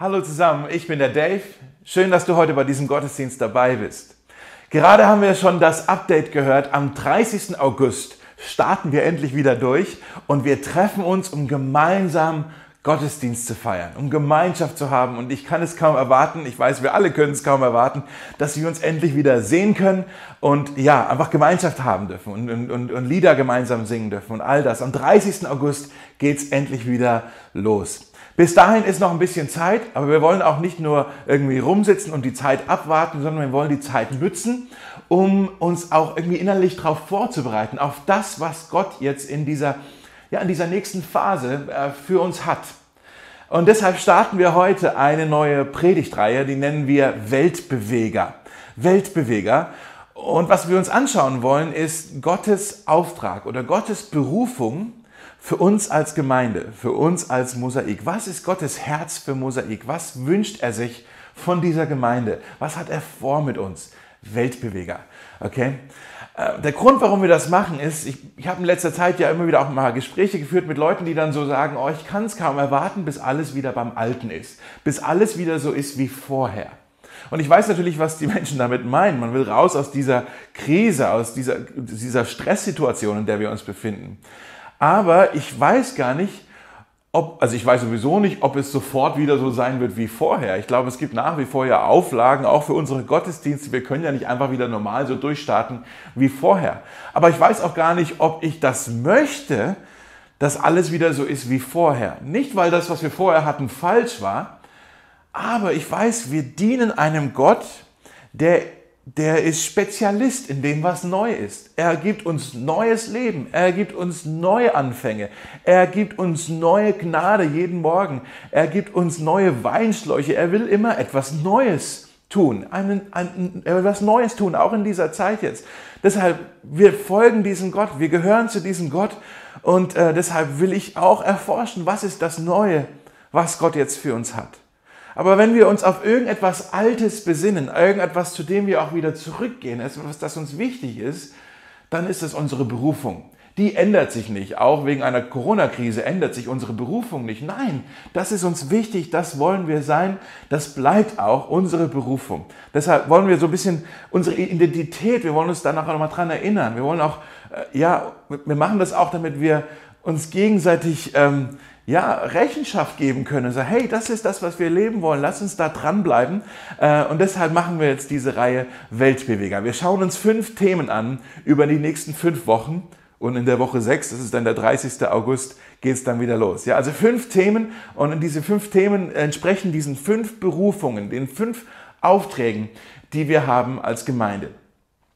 Hallo zusammen, ich bin der Dave. Schön, dass du heute bei diesem Gottesdienst dabei bist. Gerade haben wir schon das Update gehört. Am 30. August starten wir endlich wieder durch und wir treffen uns, um gemeinsam Gottesdienst zu feiern, um Gemeinschaft zu haben. Und ich kann es kaum erwarten, ich weiß, wir alle können es kaum erwarten, dass wir uns endlich wieder sehen können und ja, einfach Gemeinschaft haben dürfen und, und, und, und Lieder gemeinsam singen dürfen und all das. Am 30. August geht es endlich wieder los. Bis dahin ist noch ein bisschen Zeit, aber wir wollen auch nicht nur irgendwie rumsitzen und die Zeit abwarten, sondern wir wollen die Zeit nützen, um uns auch irgendwie innerlich darauf vorzubereiten, auf das, was Gott jetzt in dieser, ja, in dieser nächsten Phase äh, für uns hat. Und deshalb starten wir heute eine neue Predigtreihe, die nennen wir Weltbeweger. Weltbeweger. Und was wir uns anschauen wollen, ist Gottes Auftrag oder Gottes Berufung für uns als Gemeinde, für uns als Mosaik. Was ist Gottes Herz für Mosaik? Was wünscht er sich von dieser Gemeinde? Was hat er vor mit uns? Weltbeweger. Okay? Äh, der Grund, warum wir das machen, ist, ich, ich habe in letzter Zeit ja immer wieder auch mal Gespräche geführt mit Leuten, die dann so sagen, oh, ich kann es kaum erwarten, bis alles wieder beim Alten ist, bis alles wieder so ist wie vorher. Und ich weiß natürlich, was die Menschen damit meinen. Man will raus aus dieser Krise, aus dieser, dieser Stresssituation, in der wir uns befinden. Aber ich weiß gar nicht, ob, also ich weiß sowieso nicht, ob es sofort wieder so sein wird wie vorher. Ich glaube, es gibt nach wie vor ja Auflagen, auch für unsere Gottesdienste. Wir können ja nicht einfach wieder normal so durchstarten wie vorher. Aber ich weiß auch gar nicht, ob ich das möchte, dass alles wieder so ist wie vorher. Nicht, weil das, was wir vorher hatten, falsch war, aber ich weiß, wir dienen einem Gott, der der ist Spezialist in dem, was neu ist. Er gibt uns neues Leben. Er gibt uns neue Anfänge. Er gibt uns neue Gnade jeden Morgen. Er gibt uns neue Weinschläuche. Er will immer etwas Neues tun. Einen, ein, er will was Neues tun, auch in dieser Zeit jetzt. Deshalb, wir folgen diesem Gott. Wir gehören zu diesem Gott. Und äh, deshalb will ich auch erforschen, was ist das Neue, was Gott jetzt für uns hat. Aber wenn wir uns auf irgendetwas Altes besinnen, irgendetwas, zu dem wir auch wieder zurückgehen, etwas, das uns wichtig ist, dann ist es unsere Berufung. Die ändert sich nicht. Auch wegen einer Corona-Krise ändert sich unsere Berufung nicht. Nein, das ist uns wichtig, das wollen wir sein, das bleibt auch unsere Berufung. Deshalb wollen wir so ein bisschen unsere Identität, wir wollen uns danach auch nochmal dran erinnern. Wir wollen auch, äh, ja, wir machen das auch, damit wir uns gegenseitig ähm, ja, Rechenschaft geben können. So, hey, das ist das, was wir leben wollen. Lass uns da dranbleiben. Äh, und deshalb machen wir jetzt diese Reihe Weltbeweger. Wir schauen uns fünf Themen an über die nächsten fünf Wochen. Und in der Woche sechs, das ist dann der 30. August, geht es dann wieder los. Ja, also fünf Themen. Und diese fünf Themen entsprechen diesen fünf Berufungen, den fünf Aufträgen, die wir haben als Gemeinde.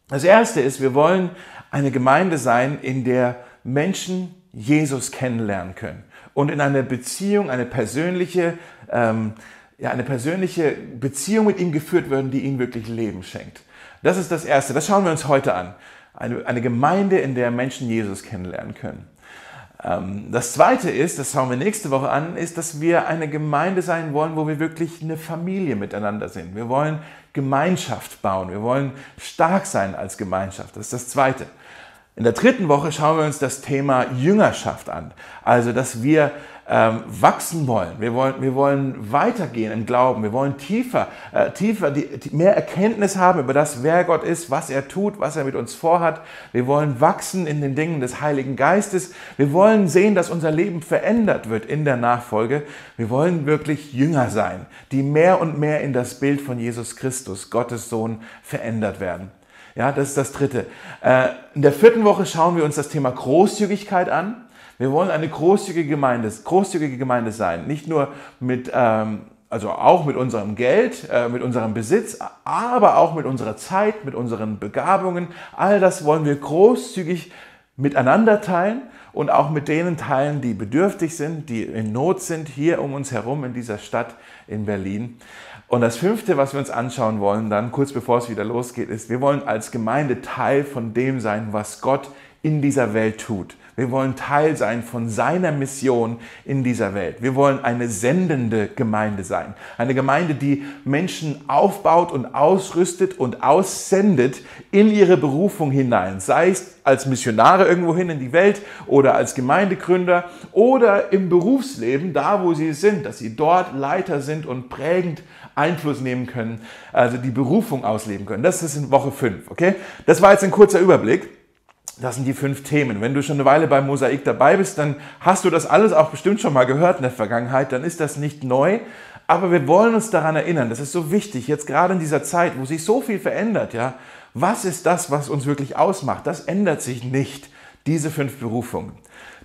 Das erste ist, wir wollen eine Gemeinde sein, in der Menschen Jesus kennenlernen können und in eine Beziehung, eine persönliche, ähm, ja, eine persönliche Beziehung mit ihm geführt werden, die ihm wirklich Leben schenkt. Das ist das Erste. Das schauen wir uns heute an. Eine, eine Gemeinde, in der Menschen Jesus kennenlernen können. Ähm, das Zweite ist, das schauen wir nächste Woche an, ist, dass wir eine Gemeinde sein wollen, wo wir wirklich eine Familie miteinander sind. Wir wollen Gemeinschaft bauen. Wir wollen stark sein als Gemeinschaft. Das ist das Zweite. In der dritten Woche schauen wir uns das Thema Jüngerschaft an. Also, dass wir ähm, wachsen wollen. Wir wollen, wir wollen weitergehen im Glauben. Wir wollen tiefer, äh, tiefer die, die mehr Erkenntnis haben über das, wer Gott ist, was er tut, was er mit uns vorhat. Wir wollen wachsen in den Dingen des Heiligen Geistes. Wir wollen sehen, dass unser Leben verändert wird in der Nachfolge. Wir wollen wirklich Jünger sein, die mehr und mehr in das Bild von Jesus Christus, Gottes Sohn, verändert werden. Ja, das ist das Dritte. Äh, in der vierten Woche schauen wir uns das Thema Großzügigkeit an. Wir wollen eine großzügige Gemeinde, großzügige Gemeinde sein. Nicht nur mit, ähm, also auch mit unserem Geld, äh, mit unserem Besitz, aber auch mit unserer Zeit, mit unseren Begabungen. All das wollen wir großzügig miteinander teilen und auch mit denen teilen, die bedürftig sind, die in Not sind, hier um uns herum in dieser Stadt in Berlin. Und das fünfte, was wir uns anschauen wollen, dann kurz bevor es wieder losgeht, ist, wir wollen als Gemeinde Teil von dem sein, was Gott in dieser Welt tut. Wir wollen Teil sein von seiner Mission in dieser Welt. Wir wollen eine sendende Gemeinde sein. Eine Gemeinde, die Menschen aufbaut und ausrüstet und aussendet in ihre Berufung hinein. Sei es als Missionare irgendwohin in die Welt oder als Gemeindegründer oder im Berufsleben, da wo sie sind, dass sie dort Leiter sind und prägend Einfluss nehmen können, also die Berufung ausleben können. Das ist in Woche 5, okay? Das war jetzt ein kurzer Überblick. Das sind die fünf Themen. Wenn du schon eine Weile beim Mosaik dabei bist, dann hast du das alles auch bestimmt schon mal gehört in der Vergangenheit. Dann ist das nicht neu. Aber wir wollen uns daran erinnern, das ist so wichtig, jetzt gerade in dieser Zeit, wo sich so viel verändert, ja. Was ist das, was uns wirklich ausmacht? Das ändert sich nicht, diese fünf Berufungen.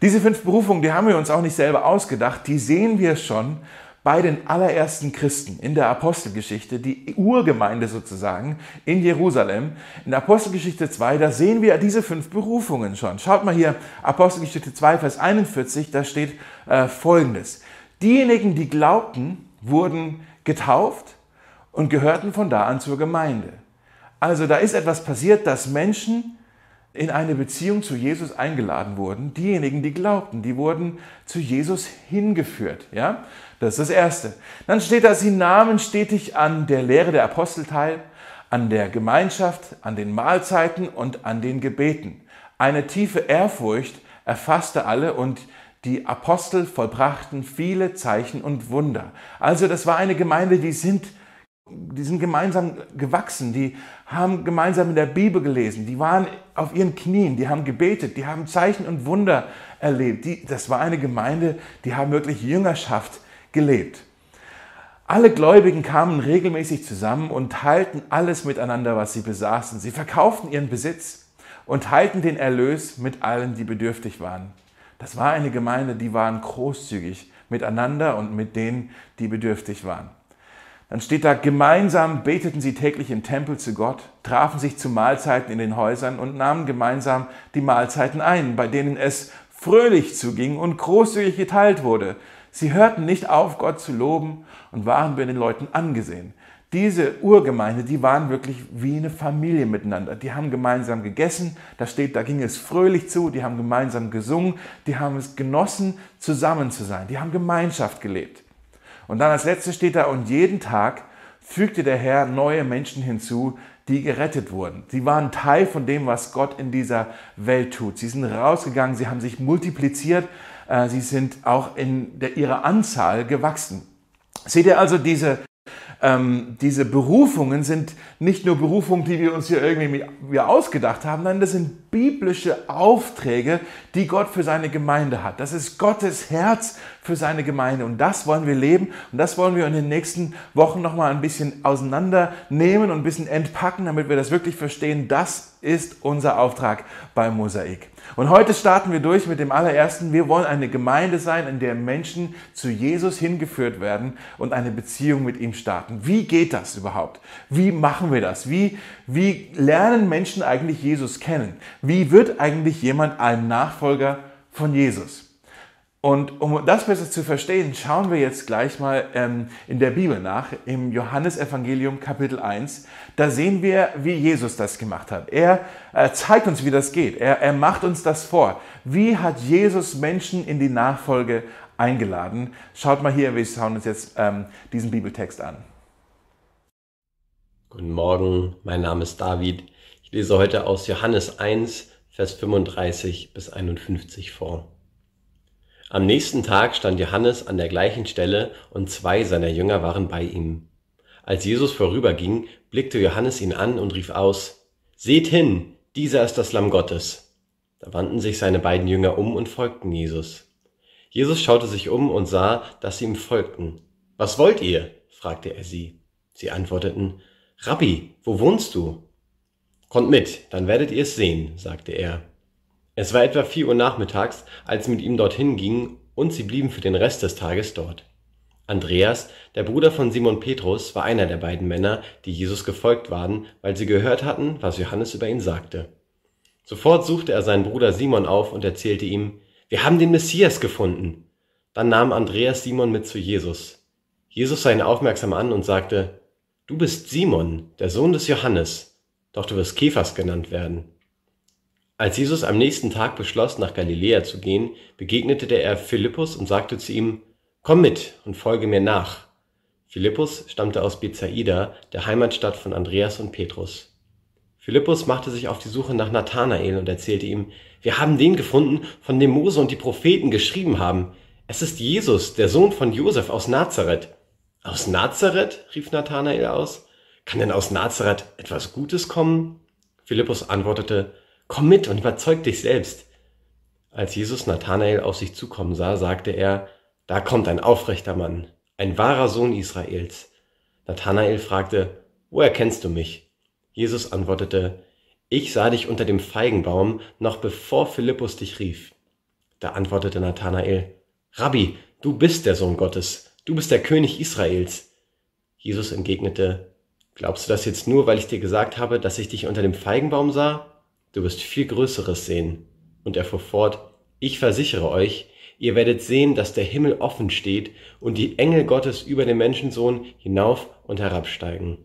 Diese fünf Berufungen, die haben wir uns auch nicht selber ausgedacht, die sehen wir schon bei den allerersten Christen in der Apostelgeschichte, die Urgemeinde sozusagen in Jerusalem. In Apostelgeschichte 2, da sehen wir diese fünf Berufungen schon. Schaut mal hier, Apostelgeschichte 2, Vers 41, da steht äh, folgendes. Diejenigen, die glaubten, wurden getauft und gehörten von da an zur Gemeinde. Also da ist etwas passiert, dass Menschen in eine Beziehung zu Jesus eingeladen wurden. Diejenigen, die glaubten, die wurden zu Jesus hingeführt. Ja? Das ist das Erste. Dann steht da, sie nahmen stetig an der Lehre der Apostel teil, an der Gemeinschaft, an den Mahlzeiten und an den Gebeten. Eine tiefe Ehrfurcht erfasste alle und die Apostel vollbrachten viele Zeichen und Wunder. Also das war eine Gemeinde, die sind, die sind gemeinsam gewachsen, die haben gemeinsam in der Bibel gelesen, die waren auf ihren Knien, die haben gebetet, die haben Zeichen und Wunder erlebt. Die, das war eine Gemeinde, die haben wirklich Jüngerschaft gelebt. Alle Gläubigen kamen regelmäßig zusammen und teilten alles miteinander, was sie besaßen. Sie verkauften ihren Besitz und teilten den Erlös mit allen, die bedürftig waren. Das war eine Gemeinde, die waren großzügig miteinander und mit denen, die bedürftig waren. Dann steht da, gemeinsam beteten sie täglich im Tempel zu Gott, trafen sich zu Mahlzeiten in den Häusern und nahmen gemeinsam die Mahlzeiten ein, bei denen es fröhlich zuging und großzügig geteilt wurde. Sie hörten nicht auf, Gott zu loben und waren bei den Leuten angesehen. Diese Urgemeinde, die waren wirklich wie eine Familie miteinander. Die haben gemeinsam gegessen, da steht, da ging es fröhlich zu, die haben gemeinsam gesungen, die haben es genossen, zusammen zu sein. Die haben Gemeinschaft gelebt. Und dann als letztes steht da, und jeden Tag fügte der Herr neue Menschen hinzu, die gerettet wurden. Sie waren Teil von dem, was Gott in dieser Welt tut. Sie sind rausgegangen, sie haben sich multipliziert, sie sind auch in der, ihrer Anzahl gewachsen. Seht ihr also, diese, ähm, diese Berufungen sind nicht nur Berufungen, die wir uns hier irgendwie wieder ausgedacht haben, nein, das sind biblische Aufträge, die Gott für seine Gemeinde hat. Das ist Gottes Herz für seine Gemeinde und das wollen wir leben und das wollen wir in den nächsten Wochen nochmal ein bisschen auseinandernehmen und ein bisschen entpacken, damit wir das wirklich verstehen. Das ist unser Auftrag beim Mosaik. Und heute starten wir durch mit dem allerersten. Wir wollen eine Gemeinde sein, in der Menschen zu Jesus hingeführt werden und eine Beziehung mit ihm starten. Wie geht das überhaupt? Wie machen wir das? Wie, wie lernen Menschen eigentlich Jesus kennen? Wie wird eigentlich jemand ein Nachfolger von Jesus? Und um das besser zu verstehen, schauen wir jetzt gleich mal ähm, in der Bibel nach, im Johannesevangelium Kapitel 1. Da sehen wir, wie Jesus das gemacht hat. Er äh, zeigt uns, wie das geht. Er, er macht uns das vor. Wie hat Jesus Menschen in die Nachfolge eingeladen? Schaut mal hier, wir schauen uns jetzt ähm, diesen Bibeltext an. Guten Morgen, mein Name ist David. Ich lese heute aus Johannes 1, Vers 35 bis 51 vor. Am nächsten Tag stand Johannes an der gleichen Stelle und zwei seiner Jünger waren bei ihm. Als Jesus vorüberging, blickte Johannes ihn an und rief aus, Seht hin, dieser ist das Lamm Gottes. Da wandten sich seine beiden Jünger um und folgten Jesus. Jesus schaute sich um und sah, dass sie ihm folgten. Was wollt ihr? fragte er sie. Sie antworteten, Rabbi, wo wohnst du? Kommt mit, dann werdet ihr es sehen, sagte er. Es war etwa vier Uhr nachmittags, als sie mit ihm dorthin gingen, und sie blieben für den Rest des Tages dort. Andreas, der Bruder von Simon Petrus, war einer der beiden Männer, die Jesus gefolgt waren, weil sie gehört hatten, was Johannes über ihn sagte. Sofort suchte er seinen Bruder Simon auf und erzählte ihm, wir haben den Messias gefunden. Dann nahm Andreas Simon mit zu Jesus. Jesus sah ihn aufmerksam an und sagte, Du bist Simon, der Sohn des Johannes, doch du wirst Kephas genannt werden. Als Jesus am nächsten Tag beschloss, nach Galiläa zu gehen, begegnete er Philippus und sagte zu ihm, Komm mit und folge mir nach. Philippus stammte aus Bethsaida, der Heimatstadt von Andreas und Petrus. Philippus machte sich auf die Suche nach Nathanael und erzählte ihm, wir haben den gefunden, von dem Mose und die Propheten geschrieben haben. Es ist Jesus, der Sohn von Josef aus Nazareth. Aus Nazareth? rief Nathanael aus. Kann denn aus Nazareth etwas Gutes kommen? Philippus antwortete, Komm mit und überzeug dich selbst. Als Jesus Nathanael auf sich zukommen sah, sagte er, da kommt ein aufrechter Mann, ein wahrer Sohn Israels. Nathanael fragte, woher kennst du mich? Jesus antwortete, ich sah dich unter dem Feigenbaum, noch bevor Philippus dich rief. Da antwortete Nathanael, Rabbi, du bist der Sohn Gottes, du bist der König Israels. Jesus entgegnete, glaubst du das jetzt nur, weil ich dir gesagt habe, dass ich dich unter dem Feigenbaum sah? Du wirst viel Größeres sehen. Und er fuhr fort, ich versichere euch, ihr werdet sehen, dass der Himmel offen steht und die Engel Gottes über den Menschensohn hinauf und herabsteigen.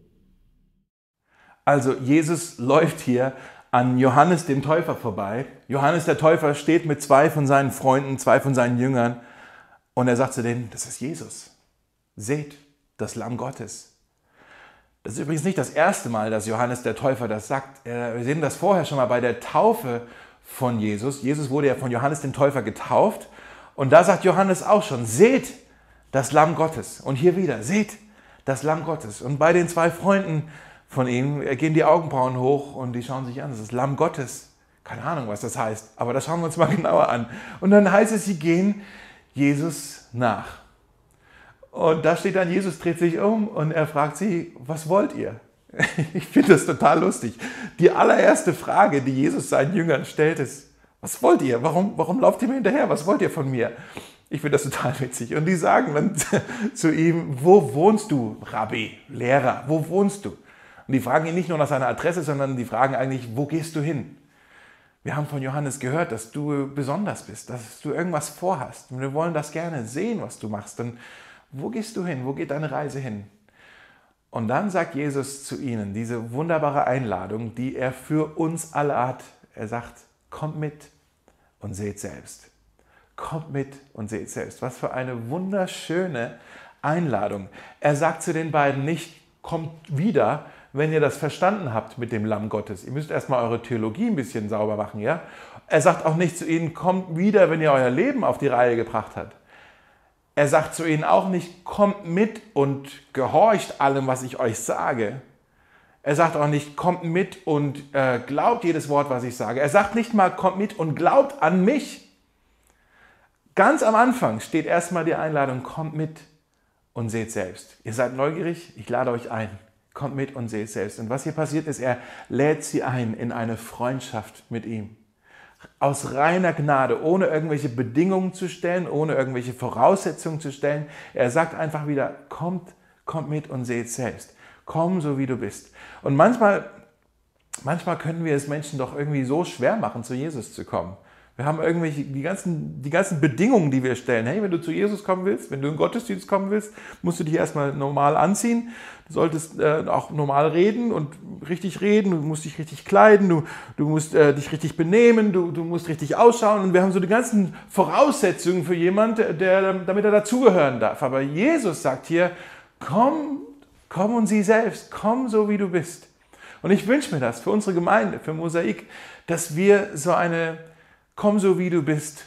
Also Jesus läuft hier an Johannes dem Täufer vorbei. Johannes der Täufer steht mit zwei von seinen Freunden, zwei von seinen Jüngern und er sagt zu denen, das ist Jesus. Seht, das Lamm Gottes. Das ist übrigens nicht das erste Mal, dass Johannes der Täufer das sagt. Wir sehen das vorher schon mal bei der Taufe von Jesus. Jesus wurde ja von Johannes dem Täufer getauft. Und da sagt Johannes auch schon, seht das Lamm Gottes. Und hier wieder, seht das Lamm Gottes. Und bei den zwei Freunden von ihm gehen die Augenbrauen hoch und die schauen sich an. Das ist Lamm Gottes. Keine Ahnung, was das heißt, aber das schauen wir uns mal genauer an. Und dann heißt es, sie gehen Jesus nach. Und da steht dann, Jesus dreht sich um und er fragt sie, was wollt ihr? Ich finde das total lustig. Die allererste Frage, die Jesus seinen Jüngern stellt, ist, was wollt ihr? Warum, warum lauft ihr mir hinterher? Was wollt ihr von mir? Ich finde das total witzig. Und die sagen dann zu ihm, wo wohnst du, Rabbi, Lehrer, wo wohnst du? Und die fragen ihn nicht nur nach seiner Adresse, sondern die fragen eigentlich, wo gehst du hin? Wir haben von Johannes gehört, dass du besonders bist, dass du irgendwas vorhast. Und wir wollen das gerne sehen, was du machst. Und wo gehst du hin? Wo geht deine Reise hin? Und dann sagt Jesus zu ihnen diese wunderbare Einladung, die er für uns alle hat. Er sagt, kommt mit und seht selbst. Kommt mit und seht selbst. Was für eine wunderschöne Einladung. Er sagt zu den beiden nicht, kommt wieder, wenn ihr das verstanden habt mit dem Lamm Gottes. Ihr müsst erstmal eure Theologie ein bisschen sauber machen, ja? Er sagt auch nicht zu ihnen, kommt wieder, wenn ihr euer Leben auf die Reihe gebracht habt. Er sagt zu ihnen auch nicht, kommt mit und gehorcht allem, was ich euch sage. Er sagt auch nicht, kommt mit und äh, glaubt jedes Wort, was ich sage. Er sagt nicht mal, kommt mit und glaubt an mich. Ganz am Anfang steht erstmal die Einladung, kommt mit und seht selbst. Ihr seid neugierig, ich lade euch ein. Kommt mit und seht selbst. Und was hier passiert ist, er lädt sie ein in eine Freundschaft mit ihm aus reiner Gnade, ohne irgendwelche Bedingungen zu stellen, ohne irgendwelche Voraussetzungen zu stellen. Er sagt einfach wieder, kommt, kommt mit und seht selbst. Komm so wie du bist. Und manchmal, manchmal können wir es Menschen doch irgendwie so schwer machen, zu Jesus zu kommen. Wir haben irgendwelche, die ganzen, die ganzen Bedingungen, die wir stellen. Hey, wenn du zu Jesus kommen willst, wenn du in Gottesdienst kommen willst, musst du dich erstmal normal anziehen. Du solltest äh, auch normal reden und richtig reden. Du musst dich richtig kleiden. Du, du musst äh, dich richtig benehmen. Du, du musst richtig ausschauen. Und wir haben so die ganzen Voraussetzungen für jemanden, der, damit er dazugehören darf. Aber Jesus sagt hier, komm, komm und sieh selbst. Komm so, wie du bist. Und ich wünsche mir das für unsere Gemeinde, für Mosaik, dass wir so eine Komm so wie du bist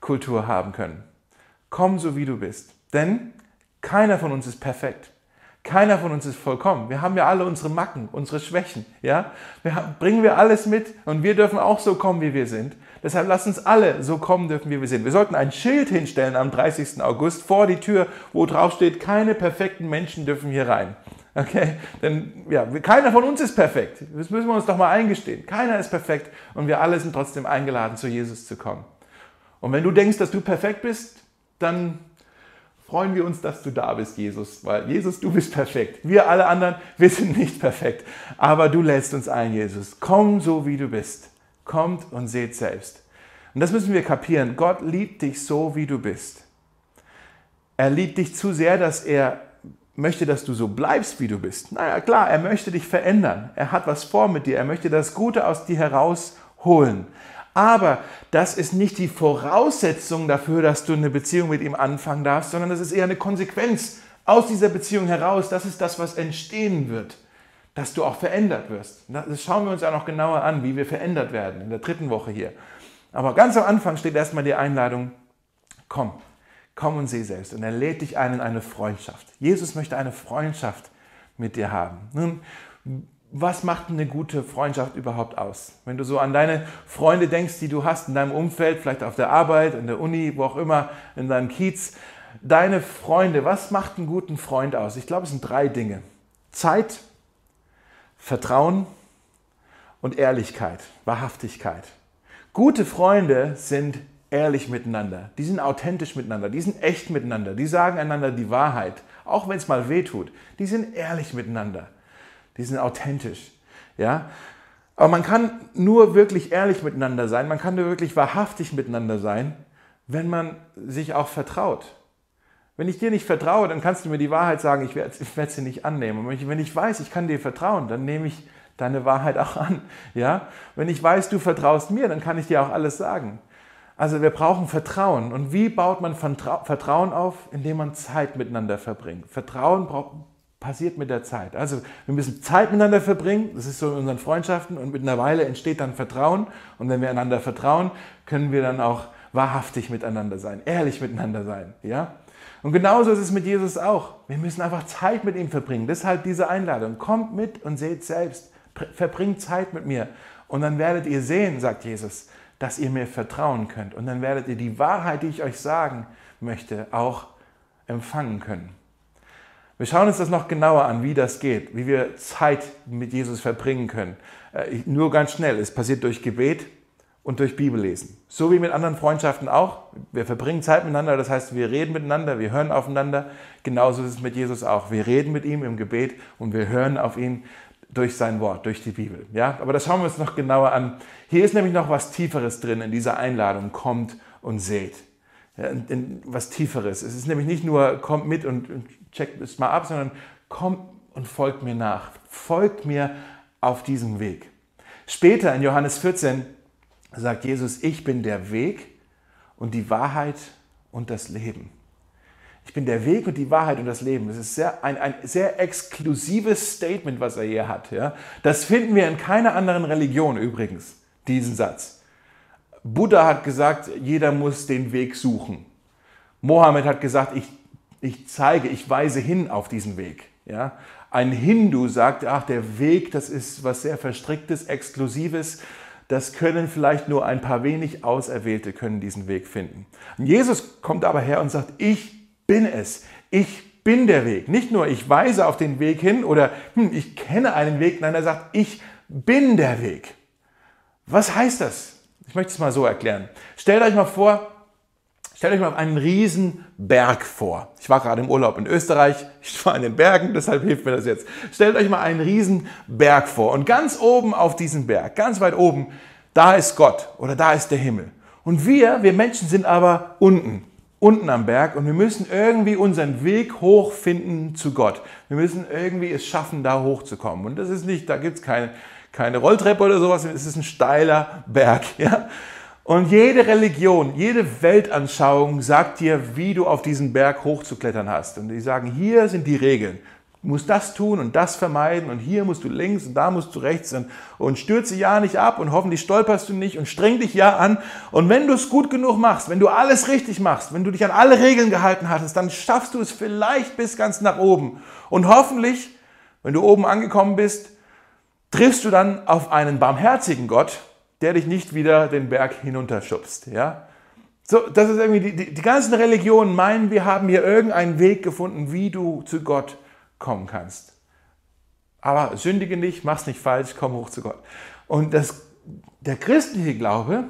Kultur haben können. Komm so wie du bist. Denn keiner von uns ist perfekt. Keiner von uns ist vollkommen. Wir haben ja alle unsere Macken, unsere Schwächen. Ja? Wir haben, bringen wir alles mit und wir dürfen auch so kommen, wie wir sind. Deshalb lasst uns alle so kommen dürfen, wie wir sind. Wir sollten ein Schild hinstellen am 30. August vor die Tür, wo drauf steht, keine perfekten Menschen dürfen hier rein. Okay? Denn ja, keiner von uns ist perfekt. Das müssen wir uns doch mal eingestehen. Keiner ist perfekt und wir alle sind trotzdem eingeladen, zu Jesus zu kommen. Und wenn du denkst, dass du perfekt bist, dann freuen wir uns, dass du da bist, Jesus. Weil Jesus, du bist perfekt. Wir alle anderen, wir sind nicht perfekt. Aber du lädst uns ein, Jesus. Komm so, wie du bist. Kommt und seht selbst. Und das müssen wir kapieren. Gott liebt dich so, wie du bist. Er liebt dich zu sehr, dass er möchte, dass du so bleibst, wie du bist. Naja, klar, er möchte dich verändern. Er hat was vor mit dir. Er möchte das Gute aus dir herausholen holen. Aber das ist nicht die Voraussetzung dafür, dass du eine Beziehung mit ihm anfangen darfst, sondern das ist eher eine Konsequenz aus dieser Beziehung heraus. Das ist das, was entstehen wird, dass du auch verändert wirst. Das schauen wir uns auch noch genauer an, wie wir verändert werden in der dritten Woche hier. Aber ganz am Anfang steht erstmal die Einladung, komm, komm und seh selbst. Und er lädt dich ein in eine Freundschaft. Jesus möchte eine Freundschaft mit dir haben. Nun, was macht eine gute Freundschaft überhaupt aus? Wenn du so an deine Freunde denkst, die du hast in deinem Umfeld, vielleicht auf der Arbeit, in der Uni, wo auch immer, in deinem Kiez, deine Freunde, was macht einen guten Freund aus? Ich glaube, es sind drei Dinge. Zeit, Vertrauen und Ehrlichkeit, Wahrhaftigkeit. Gute Freunde sind ehrlich miteinander, die sind authentisch miteinander, die sind echt miteinander, die sagen einander die Wahrheit, auch wenn es mal weh tut. Die sind ehrlich miteinander die sind authentisch. Ja? Aber man kann nur wirklich ehrlich miteinander sein, man kann nur wirklich wahrhaftig miteinander sein, wenn man sich auch vertraut. Wenn ich dir nicht vertraue, dann kannst du mir die Wahrheit sagen, ich werde, ich werde sie nicht annehmen. Und wenn ich, weiß, ich kann dir vertrauen, dann nehme ich deine Wahrheit auch an. Ja? Wenn ich weiß, du vertraust mir, dann kann ich dir auch alles sagen. Also wir brauchen Vertrauen. Und wie baut man Vertrauen auf? Indem man Zeit miteinander verbringt. Vertrauen passiert mit der Zeit. Also wir müssen Zeit miteinander verbringen, das ist so in unseren Freundschaften und mit einer Weile entsteht dann Vertrauen und wenn wir einander vertrauen, können wir dann auch wahrhaftig miteinander sein, ehrlich miteinander sein, ja? Und genauso ist es mit Jesus auch. Wir müssen einfach Zeit mit ihm verbringen. Deshalb diese Einladung. Kommt mit und seht selbst. Verbringt Zeit mit mir. Und dann werdet ihr sehen, sagt Jesus, dass ihr mir vertrauen könnt. Und dann werdet ihr die Wahrheit, die ich euch sagen möchte, auch empfangen können. Wir schauen uns das noch genauer an, wie das geht, wie wir Zeit mit Jesus verbringen können. Äh, nur ganz schnell, es passiert durch Gebet und durch Bibellesen. So wie mit anderen Freundschaften auch. Wir verbringen Zeit miteinander, das heißt, wir reden miteinander, wir hören aufeinander. Genauso ist es mit Jesus auch. Wir reden mit ihm im Gebet und wir hören auf ihn durch sein Wort, durch die Bibel. Ja, aber das schauen wir uns noch genauer an. Hier ist nämlich noch was Tieferes drin in dieser Einladung. Kommt und seht. Ja, was Tieferes. Es ist nämlich nicht nur, kommt mit und, und checkt es mal ab, sondern kommt und folgt mir nach. Folgt mir auf diesem Weg. Später in Johannes 14 sagt Jesus, ich bin der Weg und die Wahrheit und das Leben. Ich bin der Weg und die Wahrheit und das Leben. Das ist sehr, ein, ein sehr exklusives Statement, was er hier hat. Ja? Das finden wir in keiner anderen Religion übrigens, diesen Satz. Buddha hat gesagt, jeder muss den Weg suchen. Mohammed hat gesagt, ich ich zeige, ich weise hin auf diesen Weg. Ja? Ein Hindu sagt, ach, der Weg, das ist was sehr Verstricktes, Exklusives. Das können vielleicht nur ein paar wenig Auserwählte können diesen Weg finden. Jesus kommt aber her und sagt, ich bin es. Ich bin der Weg. Nicht nur ich weise auf den Weg hin oder hm, ich kenne einen Weg, nein, er sagt, ich bin der Weg. Was heißt das? Ich möchte es mal so erklären. Stellt euch mal vor, Stellt euch mal einen riesen Berg vor. Ich war gerade im Urlaub in Österreich, ich war in den Bergen, deshalb hilft mir das jetzt. Stellt euch mal einen riesen Berg vor und ganz oben auf diesem Berg, ganz weit oben, da ist Gott oder da ist der Himmel. Und wir, wir Menschen sind aber unten, unten am Berg und wir müssen irgendwie unseren Weg hochfinden zu Gott. Wir müssen irgendwie es schaffen, da hochzukommen. Und das ist nicht, da gibt es keine, keine Rolltreppe oder sowas, es ist ein steiler Berg. Ja? Und jede Religion, jede Weltanschauung sagt dir, wie du auf diesen Berg hochzuklettern hast. Und die sagen, hier sind die Regeln. Du musst das tun und das vermeiden und hier musst du links und da musst du rechts und, und stürze ja nicht ab und hoffentlich stolperst du nicht und streng dich ja an. Und wenn du es gut genug machst, wenn du alles richtig machst, wenn du dich an alle Regeln gehalten hattest, dann schaffst du es vielleicht bis ganz nach oben. Und hoffentlich, wenn du oben angekommen bist, triffst du dann auf einen barmherzigen Gott, der dich nicht wieder den Berg hinunterschubst. Ja? So, das ist irgendwie, die, die, die ganzen Religionen meinen, wir haben hier irgendeinen Weg gefunden, wie du zu Gott kommen kannst. Aber sündige nicht, mach's nicht falsch, komm hoch zu Gott. Und das, der christliche Glaube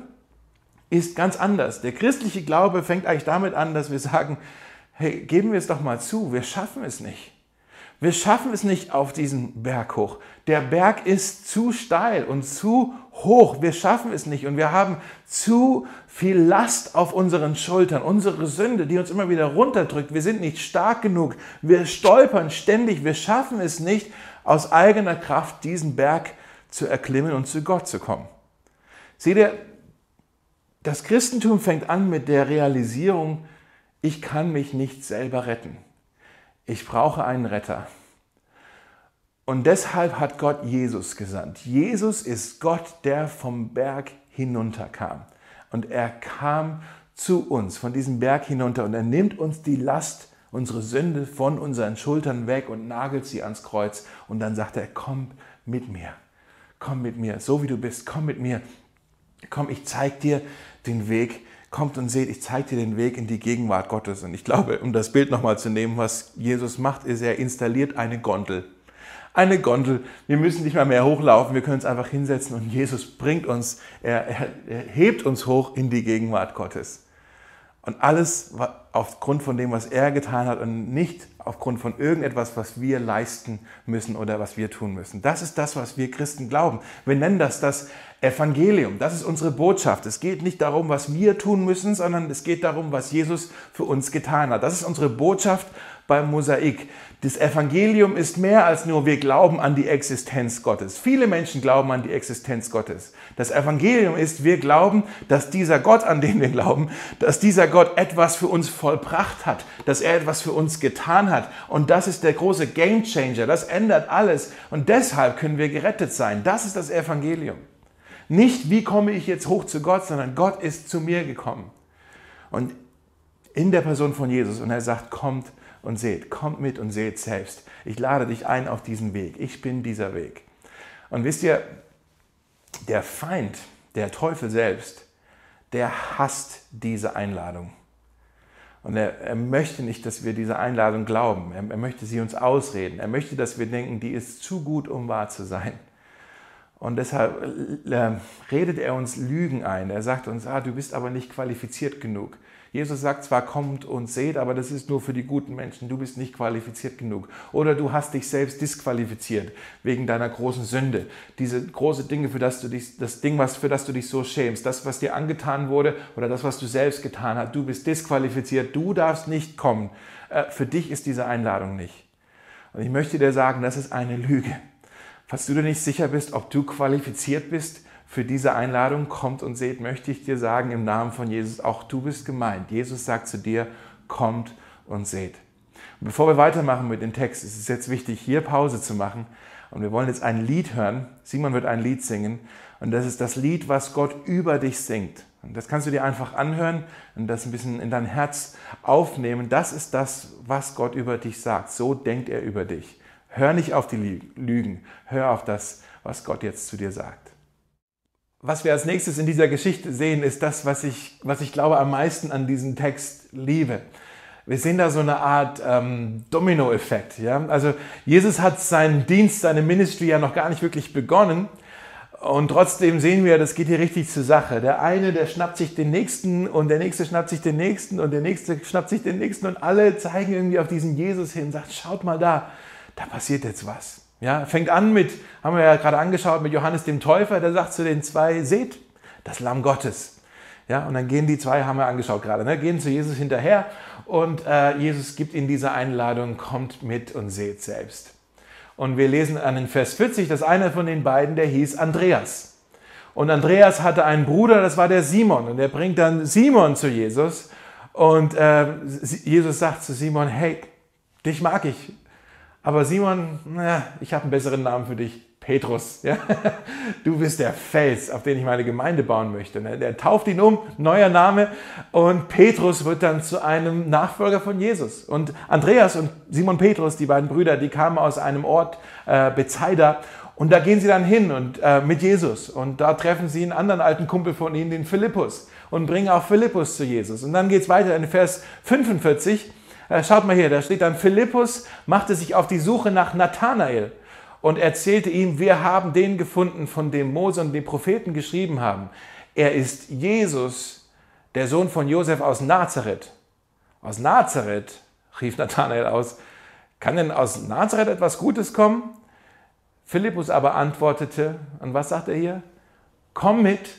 ist ganz anders. Der christliche Glaube fängt eigentlich damit an, dass wir sagen, hey, geben wir es doch mal zu, wir schaffen es nicht. Wir schaffen es nicht auf diesen Berg hoch. Der Berg ist zu steil und zu hoch. Wir schaffen es nicht und wir haben zu viel Last auf unseren Schultern. Unsere Sünde, die uns immer wieder runterdrückt. Wir sind nicht stark genug. Wir stolpern ständig. Wir schaffen es nicht, aus eigener Kraft diesen Berg zu erklimmen und zu Gott zu kommen. Seht ihr, das Christentum fängt an mit der Realisierung, ich kann mich nicht selber retten. Ich brauche einen Retter. Und deshalb hat Gott Jesus gesandt. Jesus ist Gott, der vom Berg hinunterkam. Und er kam zu uns von diesem Berg hinunter und er nimmt uns die Last, unsere Sünde von unseren Schultern weg und nagelt sie ans Kreuz. Und dann sagt er, komm mit mir, komm mit mir, so wie du bist, komm mit mir. Komm, ich zeig dir den Weg. Kommt und seht, ich zeige dir den Weg in die Gegenwart Gottes. Und ich glaube, um das Bild nochmal zu nehmen, was Jesus macht, ist, er installiert eine Gondel eine Gondel. Wir müssen nicht mal mehr hochlaufen, wir können uns einfach hinsetzen und Jesus bringt uns, er, er, er hebt uns hoch in die Gegenwart Gottes. Und alles aufgrund von dem, was er getan hat und nicht aufgrund von irgendetwas, was wir leisten müssen oder was wir tun müssen. Das ist das, was wir Christen glauben. Wir nennen das das Evangelium. Das ist unsere Botschaft. Es geht nicht darum, was wir tun müssen, sondern es geht darum, was Jesus für uns getan hat. Das ist unsere Botschaft beim Mosaik. Das Evangelium ist mehr als nur, wir glauben an die Existenz Gottes. Viele Menschen glauben an die Existenz Gottes. Das Evangelium ist, wir glauben, dass dieser Gott, an den wir glauben, dass dieser Gott etwas für uns vollbracht hat, dass er etwas für uns getan hat. Und das ist der große Game Changer. Das ändert alles. Und deshalb können wir gerettet sein. Das ist das Evangelium. Nicht, wie komme ich jetzt hoch zu Gott, sondern Gott ist zu mir gekommen. Und in der Person von Jesus. Und er sagt, kommt und seht, kommt mit und seht selbst. Ich lade dich ein auf diesen Weg. Ich bin dieser Weg. Und wisst ihr, der Feind, der Teufel selbst, der hasst diese Einladung. Und er, er möchte nicht, dass wir diese Einladung glauben. Er, er möchte sie uns ausreden. Er möchte, dass wir denken, die ist zu gut, um wahr zu sein. Und deshalb äh, redet er uns Lügen ein. Er sagt uns, ah, du bist aber nicht qualifiziert genug. Jesus sagt zwar, kommt und seht, aber das ist nur für die guten Menschen. Du bist nicht qualifiziert genug. Oder du hast dich selbst disqualifiziert wegen deiner großen Sünde. Diese große Dinge, für das du dich, das Ding, was, für das du dich so schämst, das, was dir angetan wurde oder das, was du selbst getan hast, du bist disqualifiziert. Du darfst nicht kommen. Äh, für dich ist diese Einladung nicht. Und ich möchte dir sagen, das ist eine Lüge. Falls du dir nicht sicher bist, ob du qualifiziert bist, für diese Einladung kommt und seht, möchte ich dir sagen, im Namen von Jesus, auch du bist gemeint. Jesus sagt zu dir, kommt und seht. Und bevor wir weitermachen mit dem Text, ist es jetzt wichtig, hier Pause zu machen. Und wir wollen jetzt ein Lied hören. Simon wird ein Lied singen. Und das ist das Lied, was Gott über dich singt. Und das kannst du dir einfach anhören und das ein bisschen in dein Herz aufnehmen. Das ist das, was Gott über dich sagt. So denkt er über dich. Hör nicht auf die Lügen. Hör auf das, was Gott jetzt zu dir sagt was wir als nächstes in dieser Geschichte sehen, ist das, was ich, was ich glaube am meisten an diesem Text liebe. Wir sehen da so eine Art ähm, Domino-Effekt. Ja? Also Jesus hat seinen Dienst, seine Ministry ja noch gar nicht wirklich begonnen. Und trotzdem sehen wir, das geht hier richtig zur Sache. Der eine, der schnappt sich den nächsten und der nächste schnappt sich den nächsten und der nächste schnappt sich den nächsten und alle zeigen irgendwie auf diesen Jesus hin und sagt, schaut mal da, da passiert jetzt was. Ja, fängt an mit, haben wir ja gerade angeschaut, mit Johannes dem Täufer, der sagt zu den zwei, seht, das Lamm Gottes. Ja, und dann gehen die zwei, haben wir angeschaut gerade, ne, gehen zu Jesus hinterher und äh, Jesus gibt ihnen diese Einladung, kommt mit und seht selbst. Und wir lesen an den Vers 40, dass einer von den beiden, der hieß Andreas. Und Andreas hatte einen Bruder, das war der Simon. Und er bringt dann Simon zu Jesus. Und äh, Jesus sagt zu Simon, hey, dich mag ich, aber Simon, na, ich habe einen besseren Namen für dich. Petrus, ja? du bist der Fels, auf den ich meine Gemeinde bauen möchte. Ne? Der tauft ihn um, neuer Name, und Petrus wird dann zu einem Nachfolger von Jesus. Und Andreas und Simon Petrus, die beiden Brüder, die kamen aus einem Ort, äh, Bethsaida, und da gehen sie dann hin und äh, mit Jesus. Und da treffen sie einen anderen alten Kumpel von ihnen, den Philippus, und bringen auch Philippus zu Jesus. Und dann geht es weiter in Vers 45. Äh, schaut mal hier, da steht dann, Philippus machte sich auf die Suche nach Nathanael und erzählte ihm, wir haben den gefunden, von dem Mose und die Propheten geschrieben haben. Er ist Jesus, der Sohn von Josef aus Nazareth. Aus Nazareth, rief Nathanael aus, kann denn aus Nazareth etwas Gutes kommen? Philippus aber antwortete, und was sagt er hier? Komm mit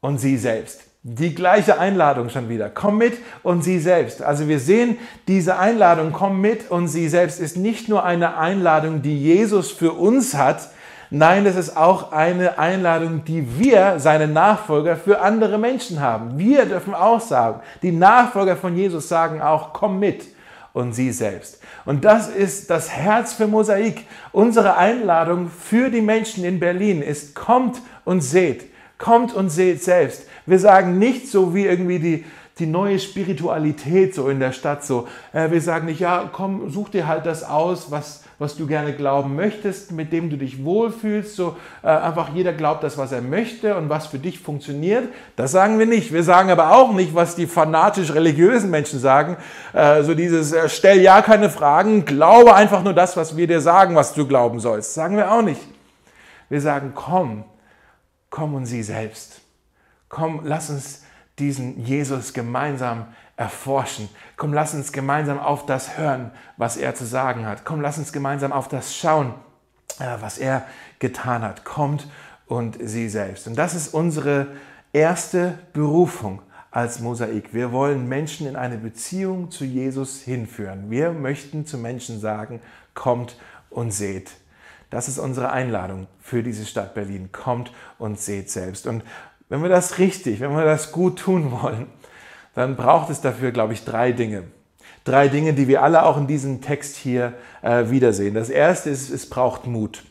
und sieh selbst. Die gleiche Einladung schon wieder. Komm mit und sie selbst. Also wir sehen, diese Einladung, komm mit und sie selbst, ist nicht nur eine Einladung, die Jesus für uns hat, Nein, das ist auch eine Einladung, die wir, seine Nachfolger, für andere Menschen haben. Wir dürfen auch sagen, die Nachfolger von Jesus sagen auch, komm mit und sie selbst. Und das ist das Herz für Mosaik. Unsere Einladung für die Menschen in Berlin ist, kommt und seht. Kommt und seht selbst. Wir sagen nicht so wie irgendwie die, die neue Spiritualität so in der Stadt so. Äh, wir sagen nicht, ja, komm, such dir halt das aus, was, was du gerne glauben möchtest, mit dem du dich wohlfühlst. So äh, einfach jeder glaubt das, was er möchte und was für dich funktioniert. Das sagen wir nicht. Wir sagen aber auch nicht, was die fanatisch religiösen Menschen sagen. Äh, so dieses stell ja keine Fragen, glaube einfach nur das, was wir dir sagen, was du glauben sollst. Sagen wir auch nicht. Wir sagen, komm, komm und sieh selbst. Komm, lass uns diesen Jesus gemeinsam erforschen. Komm, lass uns gemeinsam auf das hören, was er zu sagen hat. Komm, lass uns gemeinsam auf das schauen, äh, was er getan hat. Kommt und sie selbst. Und das ist unsere erste Berufung als Mosaik. Wir wollen Menschen in eine Beziehung zu Jesus hinführen. Wir möchten zu Menschen sagen, kommt und seht. Das ist unsere Einladung für diese Stadt Berlin. Kommt und seht selbst. Und wenn wir das richtig, wenn wir das gut tun wollen, dann braucht es dafür, glaube ich, drei Dinge. Drei Dinge, die wir alle auch in diesem Text hier äh, wiedersehen. Das erste ist, es braucht Mut.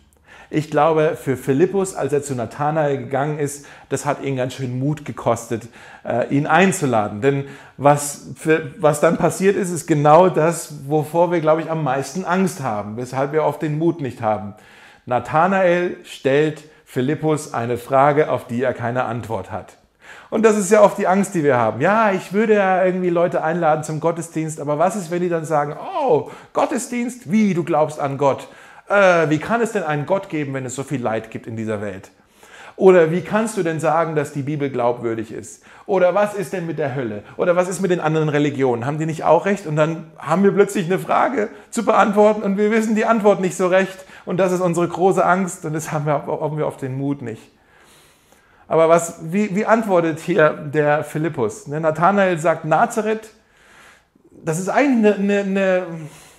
Ich glaube, für Philippus, als er zu Nathanael gegangen ist, das hat ihn ganz schön Mut gekostet, äh, ihn einzuladen. Denn was, für, was dann passiert ist, ist genau das, wovor wir, glaube ich, am meisten Angst haben, weshalb wir oft den Mut nicht haben. Nathanael stellt Philippus eine Frage, auf die er keine Antwort hat. Und das ist ja oft die Angst, die wir haben. Ja, ich würde ja irgendwie Leute einladen zum Gottesdienst, aber was ist, wenn die dann sagen, oh, Gottesdienst? Wie, du glaubst an Gott? Äh, wie kann es denn einen Gott geben, wenn es so viel Leid gibt in dieser Welt? Oder wie kannst du denn sagen, dass die Bibel glaubwürdig ist? Oder was ist denn mit der Hölle? Oder was ist mit den anderen Religionen? Haben die nicht auch recht? Und dann haben wir plötzlich eine Frage zu beantworten und wir wissen die Antwort nicht so recht. Und das ist unsere große Angst und das haben wir, haben wir oft den Mut nicht. Aber was, wie, wie antwortet hier der Philippus? Ne, Nathanael sagt, Nazareth, das ist eigentlich eine, eine, eine,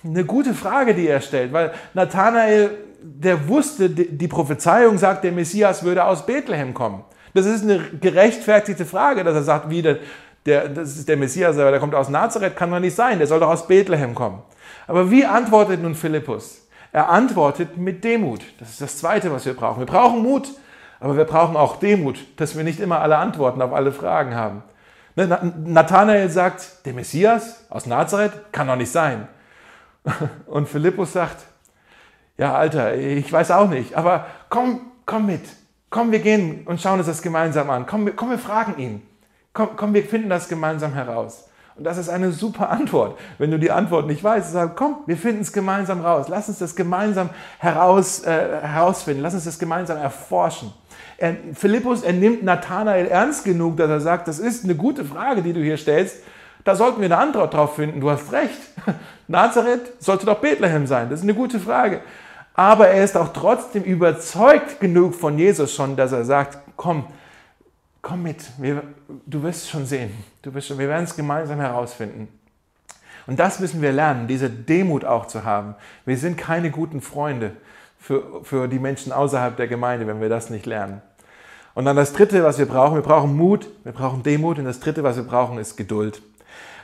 eine gute Frage, die er stellt, weil Nathanael, der wusste, die Prophezeiung sagt, der Messias würde aus Bethlehem kommen. Das ist eine gerechtfertigte Frage, dass er sagt, wie der, der, das ist der Messias, aber der kommt aus Nazareth, kann man nicht sein, der soll doch aus Bethlehem kommen. Aber wie antwortet nun Philippus? Er antwortet mit Demut. Das ist das Zweite, was wir brauchen. Wir brauchen Mut, aber wir brauchen auch Demut, dass wir nicht immer alle Antworten auf alle Fragen haben. Ne, Nathanael sagt, der Messias aus Nazareth kann doch nicht sein. Und Philippus sagt, ja, Alter, ich weiß auch nicht, aber komm, komm mit. Komm, wir gehen und schauen uns das gemeinsam an. Komm, komm wir fragen ihn. Komm, komm, wir finden das gemeinsam heraus. Und das ist eine super Antwort. Wenn du die Antwort nicht weißt, sag, komm, wir finden es gemeinsam raus. Lass uns das gemeinsam heraus, äh, herausfinden. Lass uns das gemeinsam erforschen. Er, Philippus, er nimmt Nathanael ernst genug, dass er sagt, das ist eine gute Frage, die du hier stellst. Da sollten wir eine Antwort drauf finden. Du hast recht. Nazareth sollte doch Bethlehem sein. Das ist eine gute Frage. Aber er ist auch trotzdem überzeugt genug von Jesus schon, dass er sagt, komm, komm mit, wir, du wirst es schon sehen. Du wirst schon, wir werden es gemeinsam herausfinden. Und das müssen wir lernen, diese Demut auch zu haben. Wir sind keine guten Freunde für, für die Menschen außerhalb der Gemeinde, wenn wir das nicht lernen. Und dann das Dritte, was wir brauchen, wir brauchen Mut, wir brauchen Demut und das Dritte, was wir brauchen, ist Geduld.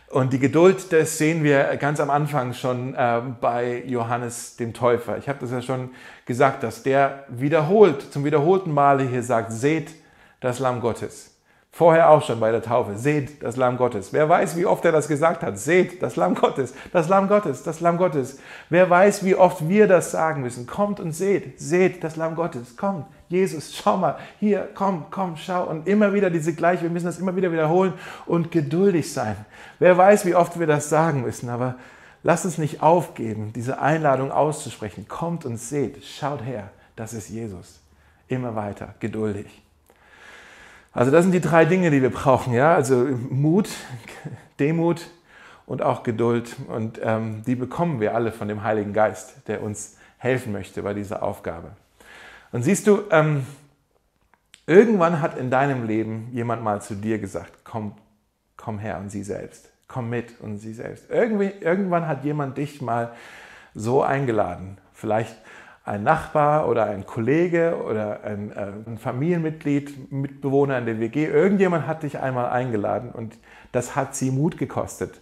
Und die Geduld, das sehen wir ganz am Anfang schon äh, bei Johannes dem Täufer. Ich habe das ja schon gesagt, dass der wiederholt, zum wiederholten Male hier sagt, seht, das Lamm Gottes. Vorher auch schon bei der Taufe. Seht das Lamm Gottes. Wer weiß, wie oft er das gesagt hat. Seht das Lamm Gottes, das Lamm Gottes, das Lamm Gottes. Wer weiß, wie oft wir das sagen müssen. Kommt und seht, seht das Lamm Gottes. Kommt, Jesus, schau mal, hier, komm, komm, schau. Und immer wieder diese gleiche, wir müssen das immer wieder wiederholen und geduldig sein. Wer weiß, wie oft wir das sagen müssen, aber lasst uns nicht aufgeben, diese Einladung auszusprechen. Kommt und seht, schaut her, das ist Jesus. Immer weiter, geduldig. Also das sind die drei Dinge, die wir brauchen. Ja? Also Mut, Demut und auch Geduld. Und ähm, die bekommen wir alle von dem Heiligen Geist, der uns helfen möchte bei dieser Aufgabe. Und siehst du, ähm, irgendwann hat in deinem Leben jemand mal zu dir gesagt, komm, komm her und sieh selbst. Komm mit und sieh selbst. Irgendwie, irgendwann hat jemand dich mal so eingeladen. Vielleicht ein Nachbar oder ein Kollege oder ein, äh, ein Familienmitglied, Mitbewohner in der WG, irgendjemand hat dich einmal eingeladen und das hat sie Mut gekostet.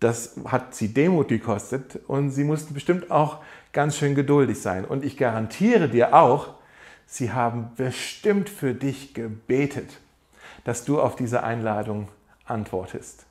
Das hat sie Demut gekostet und sie mussten bestimmt auch ganz schön geduldig sein. Und ich garantiere dir auch, sie haben bestimmt für dich gebetet, dass du auf diese Einladung antwortest.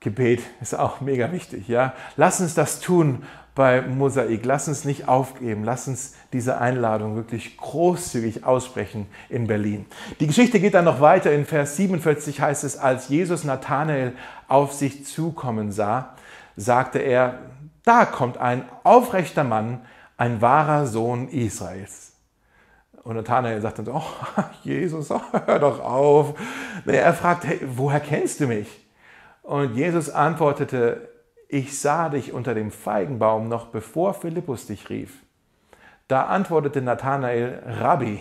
Gebet ist auch mega wichtig, ja. Lass uns das tun bei Mosaik. Lass uns nicht aufgeben. Lass uns diese Einladung wirklich großzügig aussprechen in Berlin. Die Geschichte geht dann noch weiter. In Vers 47 heißt es, als Jesus Nathanael auf sich zukommen sah, sagte er, da kommt ein aufrechter Mann, ein wahrer Sohn Israels. Und Nathanael sagt dann so, oh, Jesus, hör doch auf. Er fragt, hey, woher kennst du mich? Und Jesus antwortete, ich sah dich unter dem Feigenbaum noch bevor Philippus dich rief. Da antwortete Nathanael, Rabbi,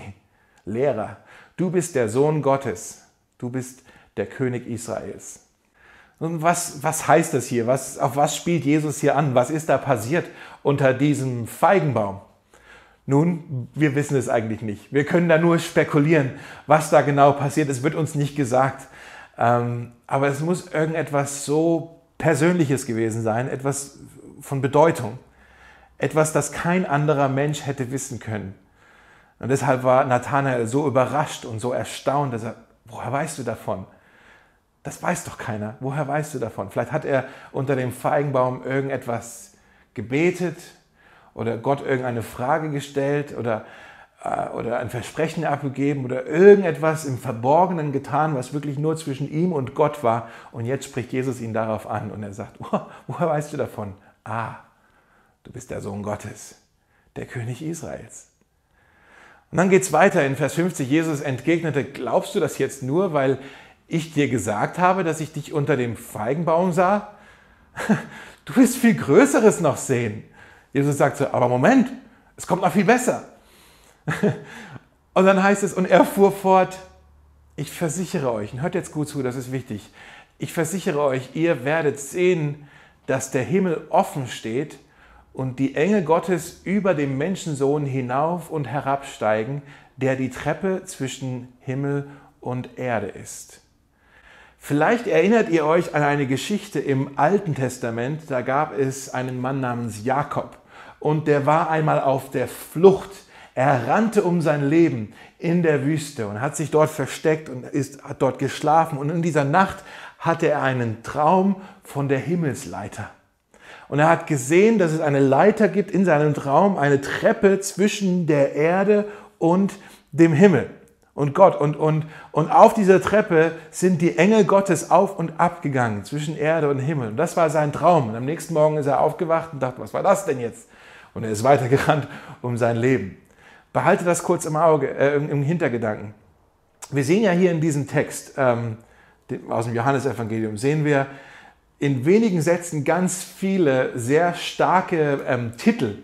Lehrer, du bist der Sohn Gottes, du bist der König Israels. Und was, was heißt das hier? Was, auf was spielt Jesus hier an? Was ist da passiert unter diesem Feigenbaum? Nun, wir wissen es eigentlich nicht. Wir können da nur spekulieren, was da genau passiert. Es wird uns nicht gesagt. Ähm, aber es muss irgendetwas so Persönliches gewesen sein, etwas von Bedeutung, etwas, das kein anderer Mensch hätte wissen können. Und deshalb war Nathanael so überrascht und so erstaunt, dass er, woher weißt du davon? Das weiß doch keiner. Woher weißt du davon? Vielleicht hat er unter dem Feigenbaum irgendetwas gebetet oder Gott irgendeine Frage gestellt oder oder ein Versprechen abgegeben oder irgendetwas im Verborgenen getan, was wirklich nur zwischen ihm und Gott war. Und jetzt spricht Jesus ihn darauf an und er sagt, oh, woher weißt du davon? Ah, du bist der Sohn Gottes, der König Israels. Und dann geht es weiter in Vers 50. Jesus entgegnete, glaubst du das jetzt nur, weil ich dir gesagt habe, dass ich dich unter dem Feigenbaum sah? Du wirst viel Größeres noch sehen. Jesus sagt so, aber Moment, es kommt noch viel besser. Und dann heißt es, und er fuhr fort, ich versichere euch, und hört jetzt gut zu, das ist wichtig, ich versichere euch, ihr werdet sehen, dass der Himmel offen steht und die Engel Gottes über dem Menschensohn hinauf und herabsteigen, der die Treppe zwischen Himmel und Erde ist. Vielleicht erinnert ihr euch an eine Geschichte im Alten Testament, da gab es einen Mann namens Jakob und der war einmal auf der Flucht er rannte um sein Leben in der Wüste und hat sich dort versteckt und ist, hat dort geschlafen. Und in dieser Nacht hatte er einen Traum von der Himmelsleiter. Und er hat gesehen, dass es eine Leiter gibt in seinem Traum, eine Treppe zwischen der Erde und dem Himmel und Gott. Und, und, und auf dieser Treppe sind die Engel Gottes auf und ab gegangen zwischen Erde und Himmel. Und das war sein Traum. Und am nächsten Morgen ist er aufgewacht und dachte, was war das denn jetzt? Und er ist weitergerannt um sein Leben. Behalte das kurz im Auge, äh, im Hintergedanken. Wir sehen ja hier in diesem Text ähm, aus dem Johannesevangelium, sehen wir in wenigen Sätzen ganz viele sehr starke ähm, Titel,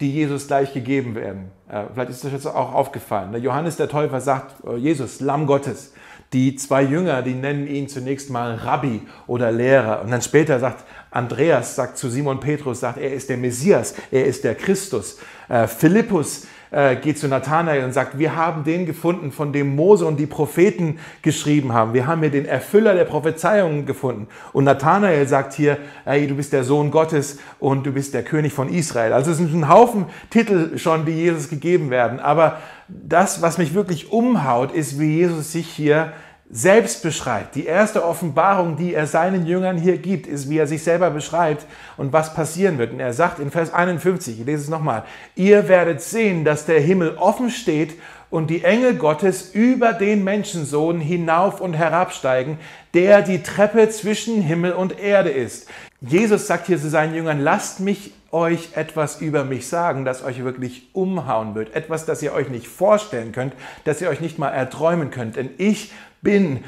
die Jesus gleich gegeben werden. Äh, vielleicht ist das jetzt auch aufgefallen. Der Johannes der Täufer sagt, oh, Jesus, Lamm Gottes. Die zwei Jünger, die nennen ihn zunächst mal Rabbi oder Lehrer. Und dann später sagt Andreas, sagt zu Simon Petrus, sagt, er ist der Messias, er ist der Christus. Äh, Philippus äh, geht zu Nathanael und sagt, wir haben den gefunden, von dem Mose und die Propheten geschrieben haben. Wir haben hier den Erfüller der Prophezeiungen gefunden. Und Nathanael sagt hier, ey, du bist der Sohn Gottes und du bist der König von Israel. Also es sind ein Haufen Titel schon, die Jesus gegeben werden. Aber das, was mich wirklich umhaut, ist, wie Jesus sich hier selbst beschreibt. Die erste Offenbarung, die er seinen Jüngern hier gibt, ist, wie er sich selber beschreibt und was passieren wird. Und er sagt in Vers 51, ich lese es nochmal, ihr werdet sehen, dass der Himmel offen steht und die Engel Gottes über den Menschensohn hinauf und herabsteigen, der die Treppe zwischen Himmel und Erde ist. Jesus sagt hier zu seinen Jüngern, lasst mich euch etwas über mich sagen, das euch wirklich umhauen wird. Etwas, das ihr euch nicht vorstellen könnt, das ihr euch nicht mal erträumen könnt. Denn ich bin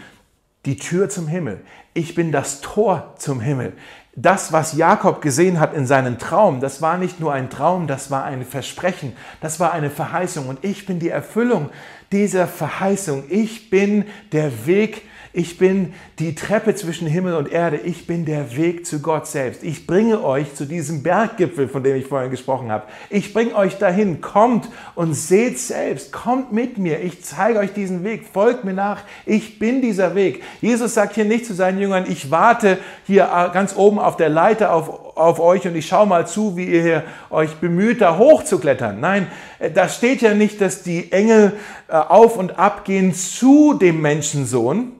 die Tür zum Himmel. Ich bin das Tor zum Himmel. Das, was Jakob gesehen hat in seinem Traum, das war nicht nur ein Traum, das war ein Versprechen, das war eine Verheißung. Und ich bin die Erfüllung dieser Verheißung. Ich bin der Weg Ich bin die Treppe zwischen Himmel und Erde. Ich bin der Weg zu Gott selbst. Ich bringe euch zu diesem Berggipfel, von dem ich vorhin gesprochen habe. Ich bringe euch dahin. Kommt und seht selbst. Kommt mit mir. Ich zeige euch diesen Weg. Folgt mir nach. Ich bin dieser Weg. Jesus sagt hier nicht zu seinen Jüngern, ich warte hier ganz oben auf der Leiter auf, auf euch und ich schaue mal zu, wie ihr euch bemüht, da hochzuklettern. Nein, da steht ja nicht, dass die Engel äh, auf und ab gehen zu dem Menschensohn.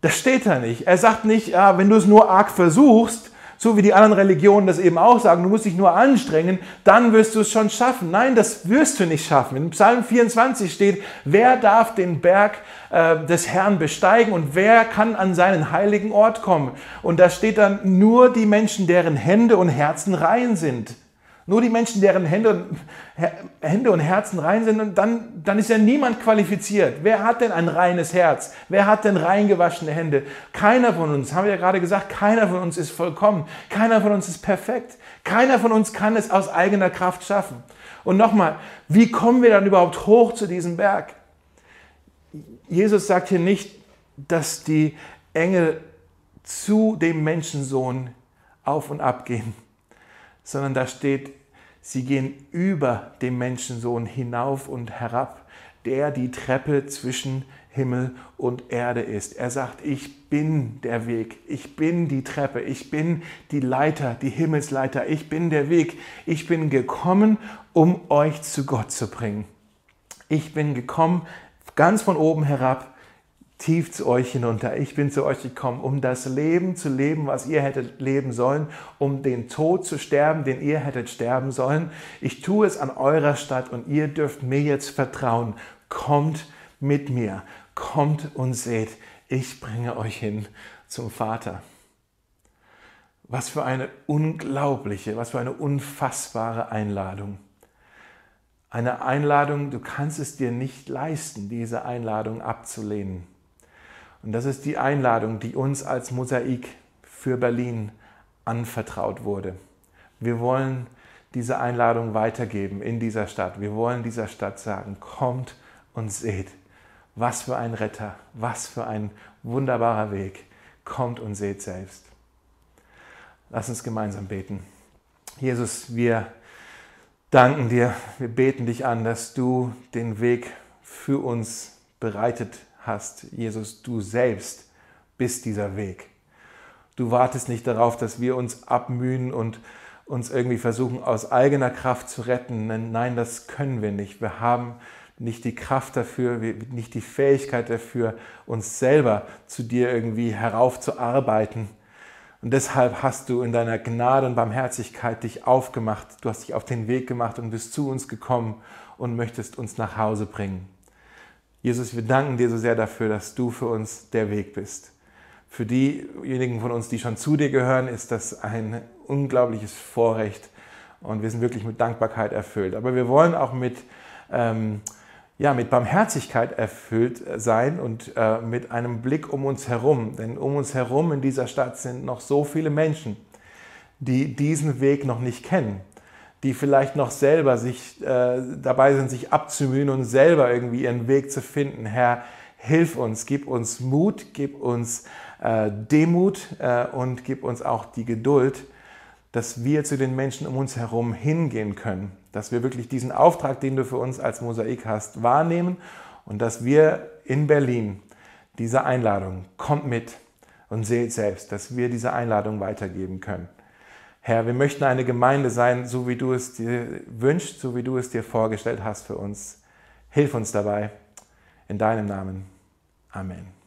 Das steht da nicht. Er sagt nicht, ja, wenn du es nur arg versuchst, so wie die anderen Religionen das eben auch sagen, du musst dich nur anstrengen, dann wirst du es schon schaffen. Nein, das wirst du nicht schaffen. In Psalm 24 steht, wer darf den Berg äh, des Herrn besteigen und wer kann an seinen heiligen Ort kommen? Und da steht dann nur die Menschen, deren Hände und Herzen rein sind. Nur die Menschen, deren Hände und, Hände und Herzen rein sind, und dann, dann ist ja niemand qualifiziert. Wer hat denn ein reines Herz? Wer hat denn reingewaschene Hände? Keiner von uns, haben wir ja gerade gesagt, keiner von uns ist vollkommen. Keiner von uns ist perfekt. Keiner von uns kann es aus eigener Kraft schaffen. Und nochmal, wie kommen wir dann überhaupt hoch zu diesem Berg? Jesus sagt hier nicht, dass die Engel zu dem Menschensohn auf und ab gehen, sondern da steht, Sie gehen über dem Menschensohn hinauf und herab, der die Treppe zwischen Himmel und Erde ist. Er sagt, ich bin der Weg, ich bin die Treppe, ich bin die Leiter, die Himmelsleiter, ich bin der Weg. Ich bin gekommen, um euch zu Gott zu bringen. Ich bin gekommen, ganz von oben herab, tief zu euch hinunter. Ich bin zu euch gekommen, um das Leben zu leben, was ihr hättet leben sollen, um den Tod zu sterben, den ihr hättet sterben sollen. Ich tue es an eurer Stadt und ihr dürft mir jetzt vertrauen. Kommt mit mir, kommt und seht, ich bringe euch hin zum Vater. Was für eine unglaubliche, was für eine unfassbare Einladung. Eine Einladung, du kannst es dir nicht leisten, diese Einladung abzulehnen. Und das ist die Einladung, die uns als Mosaik für Berlin anvertraut wurde. Wir wollen diese Einladung weitergeben in dieser Stadt. Wir wollen dieser Stadt sagen, kommt und seht, was für ein Retter, was für ein wunderbarer Weg. Kommt und seht selbst. Lass uns gemeinsam beten. Jesus, wir danken dir, wir beten dich an, dass du den Weg für uns bereitet hast hast. Jesus, du selbst bist dieser Weg. Du wartest nicht darauf, dass wir uns abmühen und uns irgendwie versuchen, aus eigener Kraft zu retten. Nein, das können wir nicht. Wir haben nicht die Kraft dafür, nicht die Fähigkeit dafür, uns selber zu dir irgendwie heraufzuarbeiten. Und deshalb hast du in deiner Gnade und Barmherzigkeit dich aufgemacht. Du hast dich auf den Weg gemacht und bist zu uns gekommen und möchtest uns nach Hause bringen. Jesus, wir danken dir so sehr dafür, dass du für uns der Weg bist. Für diejenigen von uns, die schon zu dir gehören, ist das ein unglaubliches Vorrecht und wir sind wirklich mit Dankbarkeit erfüllt. Aber wir wollen auch mit, ähm, ja, mit Barmherzigkeit erfüllt sein und äh, mit einem Blick um uns herum. Denn um uns herum in dieser Stadt sind noch so viele Menschen, die diesen Weg noch nicht kennen die vielleicht noch selber sich äh, dabei sind, sich abzumühen und selber irgendwie ihren Weg zu finden. Herr, hilf uns, gib uns Mut, gib uns äh, Demut äh, und gib uns auch die Geduld, dass wir zu den Menschen um uns herum hingehen können, dass wir wirklich diesen Auftrag, den du für uns als Mosaik hast, wahrnehmen und dass wir in Berlin diese Einladung, kommt mit und seht selbst, dass wir diese Einladung weitergeben können. Herr, wir möchten eine Gemeinde sein, so wie du es dir wünschst, so wie du es dir vorgestellt hast für uns. Hilf uns dabei. In deinem Namen. Amen.